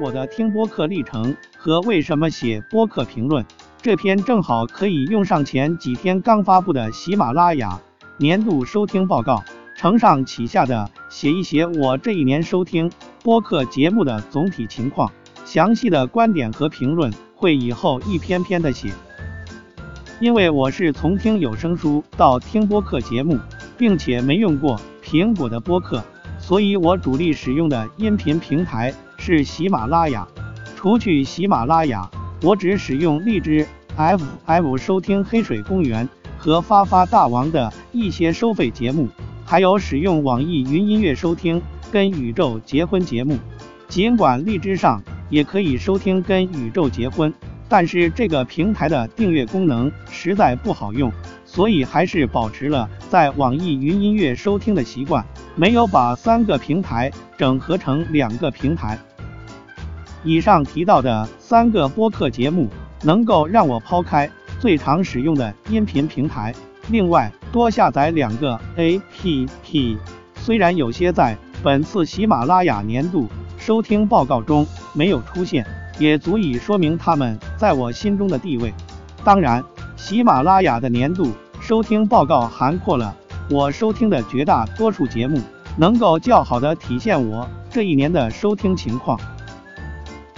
我的听播客历程和为什么写播客评论。这篇正好可以用上前几天刚发布的喜马拉雅年度收听报告，承上启下的写一写我这一年收听播客节目的总体情况。详细的观点和评论会以后一篇篇的写。因为我是从听有声书到听播客节目，并且没用过苹果的播客，所以我主力使用的音频平台是喜马拉雅。除去喜马拉雅，我只使用荔枝 FM 收听《黑水公园》和发发大王的一些收费节目，还有使用网易云音乐收听《跟宇宙结婚》节目。尽管荔枝上也可以收听《跟宇宙结婚》。但是这个平台的订阅功能实在不好用，所以还是保持了在网易云音乐收听的习惯，没有把三个平台整合成两个平台。以上提到的三个播客节目，能够让我抛开最常使用的音频平台，另外多下载两个 APP。虽然有些在本次喜马拉雅年度收听报告中没有出现。也足以说明他们在我心中的地位。当然，喜马拉雅的年度收听报告涵括了我收听的绝大多数节目，能够较好的体现我这一年的收听情况。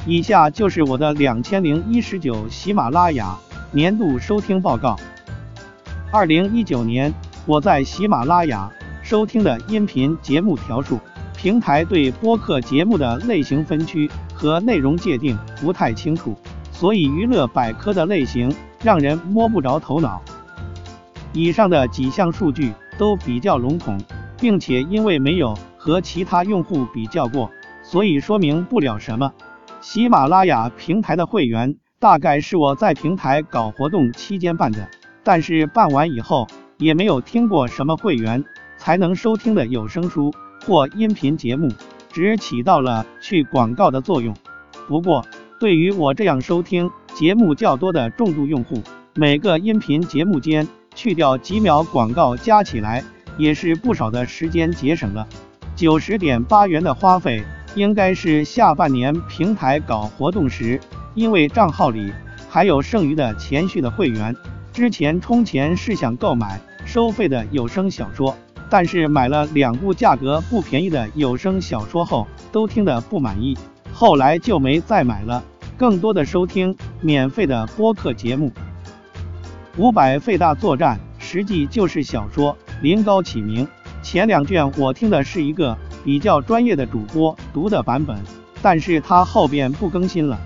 以下就是我的两千零一十九喜马拉雅年度收听报告。二零一九年，我在喜马拉雅收听的音频节目条数。平台对播客节目的类型分区和内容界定不太清楚，所以娱乐百科的类型让人摸不着头脑。以上的几项数据都比较笼统，并且因为没有和其他用户比较过，所以说明不了什么。喜马拉雅平台的会员大概是我在平台搞活动期间办的，但是办完以后也没有听过什么会员才能收听的有声书。或音频节目只起到了去广告的作用。不过，对于我这样收听节目较多的重度用户，每个音频节目间去掉几秒广告，加起来也是不少的时间节省了。九十点八元的花费，应该是下半年平台搞活动时，因为账号里还有剩余的钱续的会员，之前充钱是想购买收费的有声小说。但是买了两部价格不便宜的有声小说后，都听得不满意，后来就没再买了。更多的收听免费的播客节目，《五百费大作战》实际就是小说《临高启明》前两卷，我听的是一个比较专业的主播读的版本，但是他后边不更新了。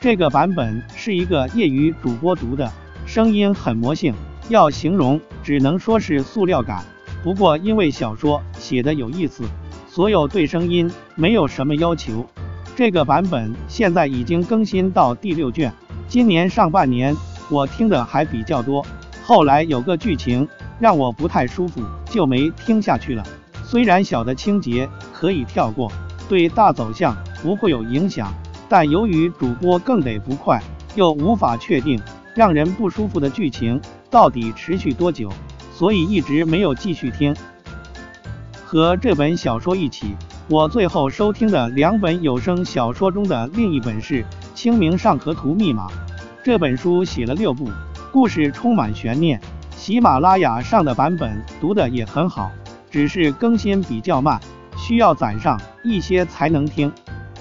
这个版本是一个业余主播读的，声音很魔性，要形容只能说是塑料感。不过，因为小说写的有意思，所有对声音没有什么要求。这个版本现在已经更新到第六卷。今年上半年我听的还比较多，后来有个剧情让我不太舒服，就没听下去了。虽然小的情节可以跳过，对大走向不会有影响，但由于主播更得不快，又无法确定让人不舒服的剧情到底持续多久。所以一直没有继续听。和这本小说一起，我最后收听的两本有声小说中的另一本是《清明上河图密码》。这本书写了六部，故事充满悬念。喜马拉雅上的版本读的也很好，只是更新比较慢，需要攒上一些才能听。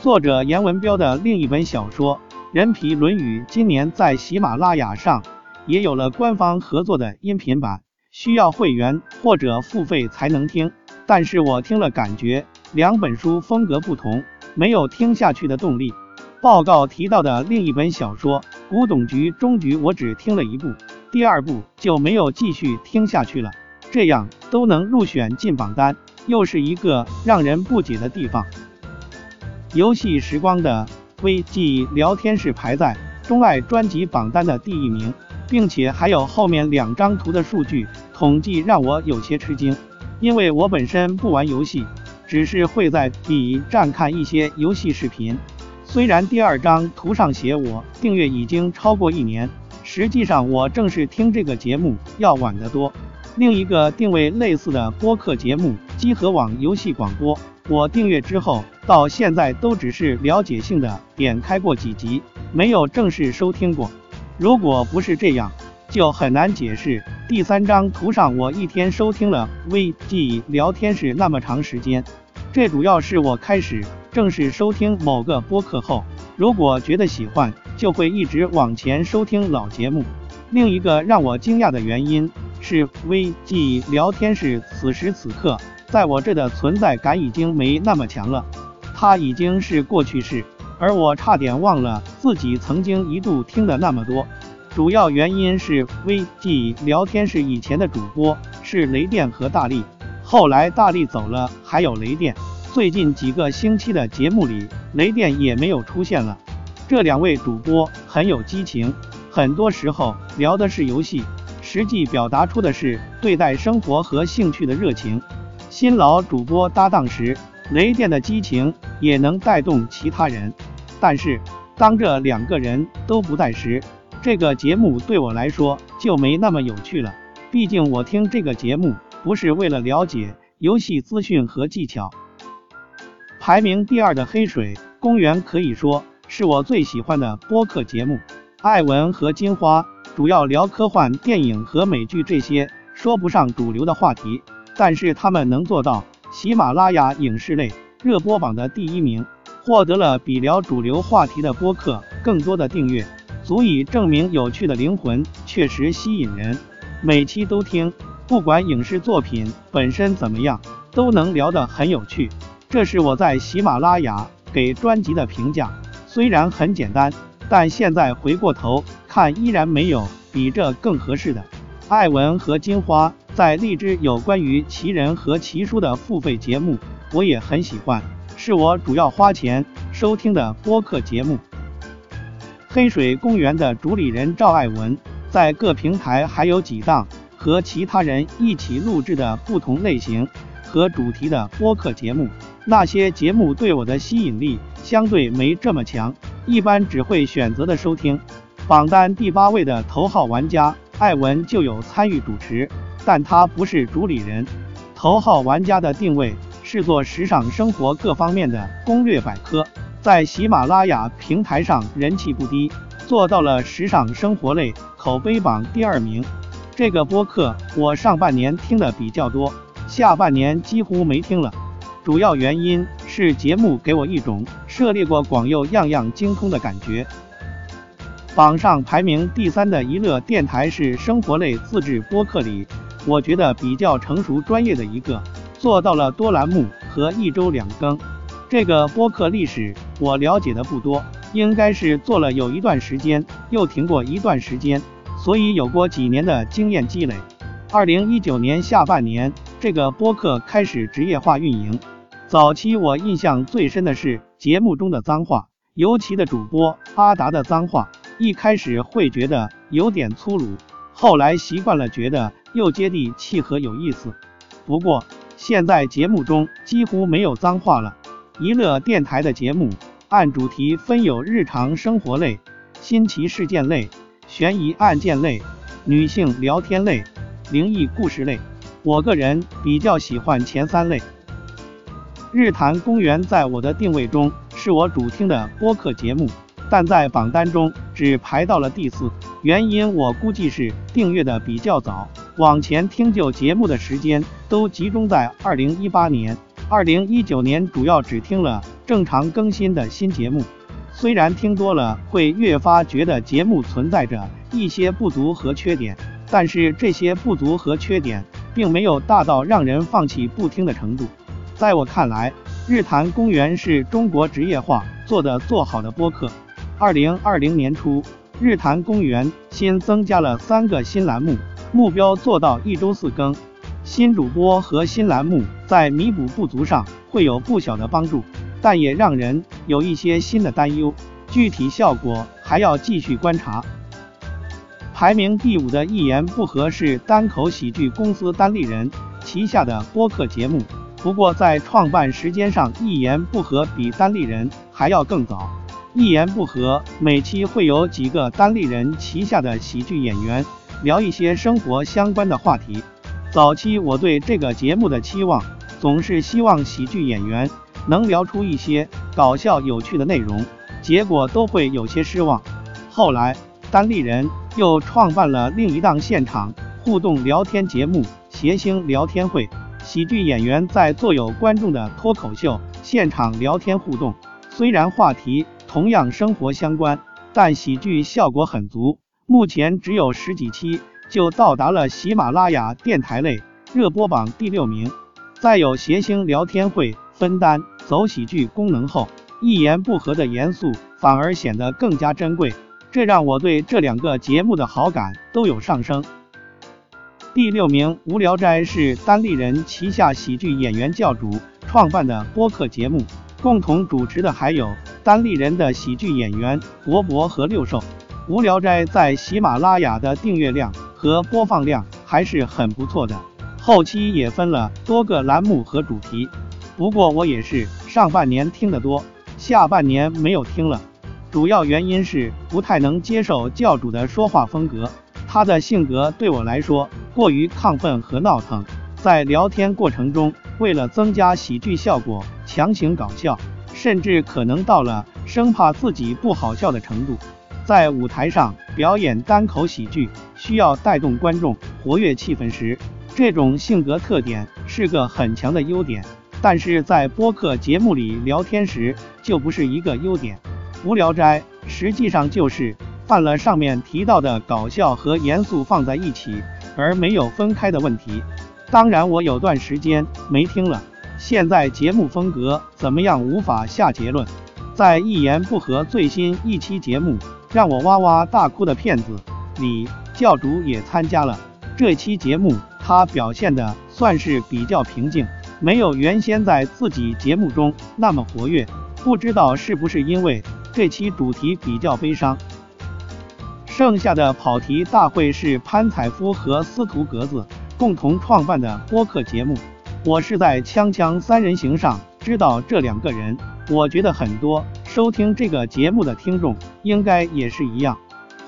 作者严文彪的另一本小说《人皮论语》今年在喜马拉雅上也有了官方合作的音频版。需要会员或者付费才能听，但是我听了感觉两本书风格不同，没有听下去的动力。报告提到的另一本小说《古董局终局》，我只听了一部，第二部就没有继续听下去了。这样都能入选进榜单，又是一个让人不解的地方。游戏时光的 VG 聊天室排在钟爱专辑榜单的第一名。并且还有后面两张图的数据统计让我有些吃惊，因为我本身不玩游戏，只是会在 B 站看一些游戏视频。虽然第二张图上写我订阅已经超过一年，实际上我正是听这个节目要晚得多。另一个定位类似的播客节目——机核网游戏广播，我订阅之后到现在都只是了解性的点开过几集，没有正式收听过。如果不是这样，就很难解释第三张图上我一天收听了 VG 聊天室那么长时间。这主要是我开始正式收听某个播客后，如果觉得喜欢，就会一直往前收听老节目。另一个让我惊讶的原因是，VG 聊天室此时此刻在我这的存在感已经没那么强了，它已经是过去式，而我差点忘了自己曾经一度听的那么多。主要原因是 VG 聊天室以前的主播是雷电和大力。后来大力走了，还有雷电。最近几个星期的节目里，雷电也没有出现了。这两位主播很有激情，很多时候聊的是游戏，实际表达出的是对待生活和兴趣的热情。新老主播搭档时，雷电的激情也能带动其他人。但是当这两个人都不在时，这个节目对我来说就没那么有趣了。毕竟我听这个节目。不是为了了解游戏资讯和技巧。排名第二的黑水公园可以说是我最喜欢的播客节目。艾文和金花主要聊科幻电影和美剧这些说不上主流的话题，但是他们能做到喜马拉雅影视类热播榜的第一名，获得了比聊主流话题的播客更多的订阅，足以证明有趣的灵魂确实吸引人。每期都听。不管影视作品本身怎么样，都能聊得很有趣。这是我在喜马拉雅给专辑的评价，虽然很简单，但现在回过头看，依然没有比这更合适的。艾文和金花在荔枝有关于奇人和奇书的付费节目，我也很喜欢，是我主要花钱收听的播客节目。黑水公园的主理人赵爱文，在各平台还有几档。和其他人一起录制的不同类型和主题的播客节目，那些节目对我的吸引力相对没这么强，一般只会选择的收听。榜单第八位的头号玩家艾文就有参与主持，但他不是主理人。头号玩家的定位是做时尚生活各方面的攻略百科，在喜马拉雅平台上人气不低，做到了时尚生活类口碑榜第二名。这个播客我上半年听的比较多，下半年几乎没听了。主要原因是节目给我一种涉猎过广又样样精通的感觉。榜上排名第三的娱乐电台是生活类自制播客里，我觉得比较成熟专业的一个，做到了多栏目和一周两更。这个播客历史我了解的不多，应该是做了有一段时间，又停过一段时间。所以有过几年的经验积累。二零一九年下半年，这个播客开始职业化运营。早期我印象最深的是节目中的脏话，尤其的主播阿达的脏话，一开始会觉得有点粗鲁，后来习惯了，觉得又接地气和有意思。不过现在节目中几乎没有脏话了。娱乐电台的节目按主题分有日常生活类、新奇事件类。悬疑案件类、女性聊天类、灵异故事类，我个人比较喜欢前三类。日坛公园在我的定位中是我主听的播客节目，但在榜单中只排到了第四。原因我估计是订阅的比较早，往前听旧节目的时间都集中在二零一八年、二零一九年，主要只听了正常更新的新节目。虽然听多了会越发觉得节目存在着一些不足和缺点，但是这些不足和缺点并没有大到让人放弃不听的程度。在我看来，日坛公园是中国职业化做的做好的播客。二零二零年初，日坛公园新增加了三个新栏目，目标做到一周四更。新主播和新栏目在弥补不足上会有不小的帮助。但也让人有一些新的担忧，具体效果还要继续观察。排名第五的《一言不合》是单口喜剧公司单立人旗下的播客节目，不过在创办时间上，《一言不合》比单立人还要更早。《一言不合》每期会有几个单立人旗下的喜剧演员聊一些生活相关的话题。早期我对这个节目的期望。总是希望喜剧演员能聊出一些搞笑有趣的内容，结果都会有些失望。后来，单立人又创办了另一档现场互动聊天节目《谐星聊天会》，喜剧演员在做有观众的脱口秀现场聊天互动。虽然话题同样生活相关，但喜剧效果很足。目前只有十几期，就到达了喜马拉雅电台类热播榜第六名。再有谐星聊天会分担走喜剧功能后，一言不合的严肃反而显得更加珍贵，这让我对这两个节目的好感都有上升。第六名《无聊斋》是单立人旗下喜剧演员教主创办的播客节目。共同主持的还有单立人的喜剧演员博博和六兽。无聊斋在喜马拉雅的订阅量和播放量还是很不错的，后期也分了多个栏目和主题。不过我也是上半年听得多，下半年没有听了，主要原因是不太能接受教主的说话风格，他的性格对我来说过于亢奋和闹腾，在聊天过程中为了增加喜剧效果。强行搞笑，甚至可能到了生怕自己不好笑的程度。在舞台上表演单口喜剧，需要带动观众、活跃气氛时，这种性格特点是个很强的优点。但是在播客节目里聊天时，就不是一个优点。无聊斋实际上就是犯了上面提到的搞笑和严肃放在一起，而没有分开的问题。当然，我有段时间没听了。现在节目风格怎么样？无法下结论。在一言不合最新一期节目让我哇哇大哭的骗子里，教主也参加了。这期节目他表现的算是比较平静，没有原先在自己节目中那么活跃。不知道是不是因为这期主题比较悲伤。剩下的跑题大会是潘采夫和司徒格子共同创办的播客节目。我是在《锵锵三人行》上知道这两个人，我觉得很多收听这个节目的听众应该也是一样。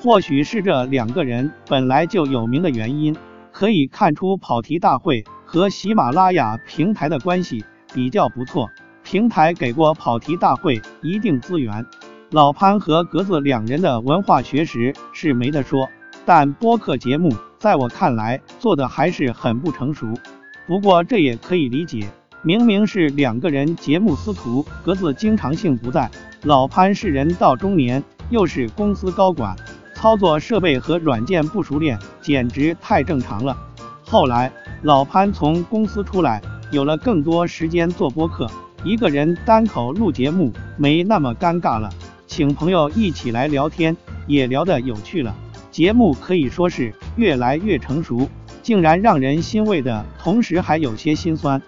或许是这两个人本来就有名的原因，可以看出跑题大会和喜马拉雅平台的关系比较不错，平台给过跑题大会一定资源。老潘和格子两人的文化学识是没得说，但播客节目在我看来做的还是很不成熟。不过这也可以理解，明明是两个人节目，司徒格子经常性不在，老潘是人到中年，又是公司高管，操作设备和软件不熟练，简直太正常了。后来老潘从公司出来，有了更多时间做播客，一个人单口录节目没那么尴尬了，请朋友一起来聊天也聊得有趣了，节目可以说是越来越成熟。竟然让人欣慰的同时还有些心酸。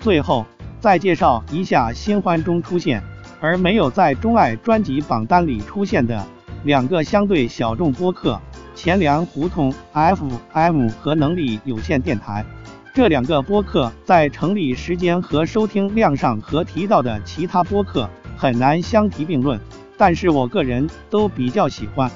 最后再介绍一下新欢中出现而没有在钟爱专辑榜单里出现的两个相对小众播客：钱粮胡同 FM 和能力有限电台。这两个播客在成立时间和收听量上和提到的其他播客很难相提并论，但是我个人都比较喜欢。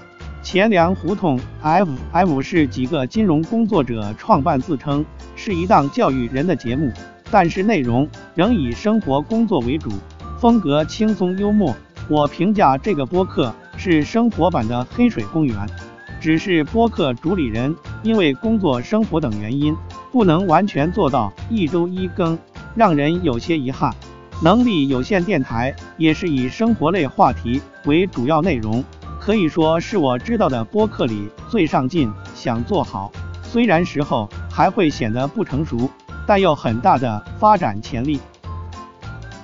钱粮胡同 FM 是几个金融工作者创办，自称是一档教育人的节目，但是内容仍以生活工作为主，风格轻松幽默。我评价这个播客是生活版的黑水公园，只是播客主理人因为工作、生活等原因，不能完全做到一周一更，让人有些遗憾。能力有限电台也是以生活类话题为主要内容。可以说是我知道的播客里最上进，想做好，虽然时候还会显得不成熟，但有很大的发展潜力。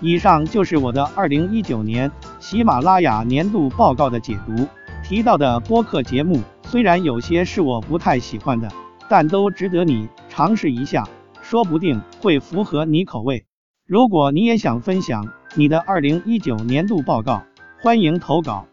以上就是我的二零一九年喜马拉雅年度报告的解读。提到的播客节目虽然有些是我不太喜欢的，但都值得你尝试一下，说不定会符合你口味。如果你也想分享你的二零一九年度报告，欢迎投稿。